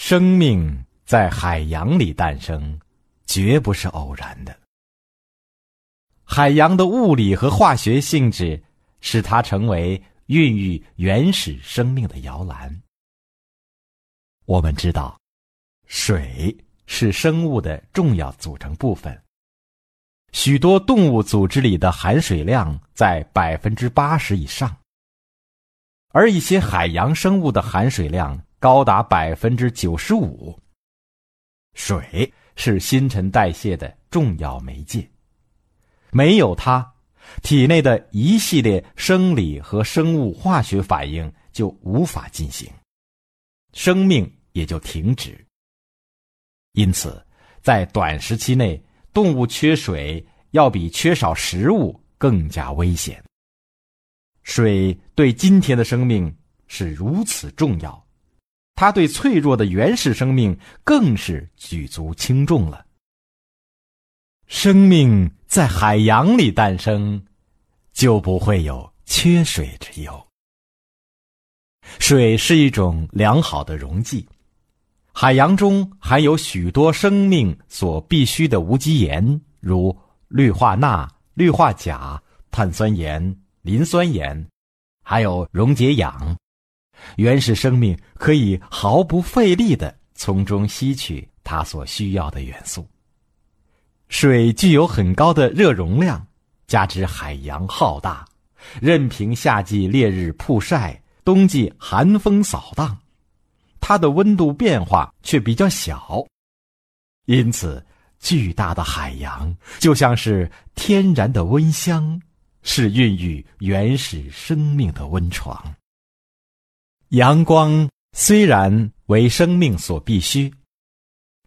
生命在海洋里诞生，绝不是偶然的。海洋的物理和化学性质，使它成为孕育原始生命的摇篮。我们知道，水是生物的重要组成部分。许多动物组织里的含水量在百分之八十以上。而一些海洋生物的含水量高达百分之九十五。水是新陈代谢的重要媒介，没有它，体内的一系列生理和生物化学反应就无法进行，生命也就停止。因此，在短时期内，动物缺水要比缺少食物更加危险。水对今天的生命是如此重要，它对脆弱的原始生命更是举足轻重了。生命在海洋里诞生，就不会有缺水之忧。水是一种良好的溶剂，海洋中含有许多生命所必需的无机盐，如氯化钠、氯化钾、碳酸盐。磷酸盐，还有溶解氧，原始生命可以毫不费力的从中吸取它所需要的元素。水具有很高的热容量，加之海洋浩大，任凭夏季烈日曝晒，冬季寒风扫荡，它的温度变化却比较小，因此巨大的海洋就像是天然的温箱。是孕育原始生命的温床。阳光虽然为生命所必须，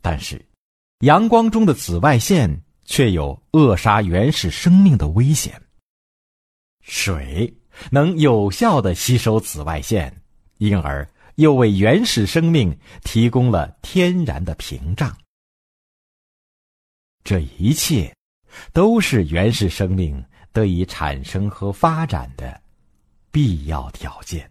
但是阳光中的紫外线却有扼杀原始生命的危险。水能有效的吸收紫外线，因而又为原始生命提供了天然的屏障。这一切，都是原始生命。得以产生和发展的必要条件。